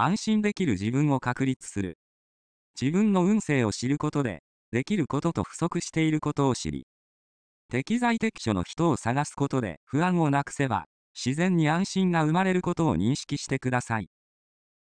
安心できる自分を確立する。自分の運勢を知ることで、できることと不足していることを知り、適材適所の人を探すことで不安をなくせば、自然に安心が生まれることを認識してください。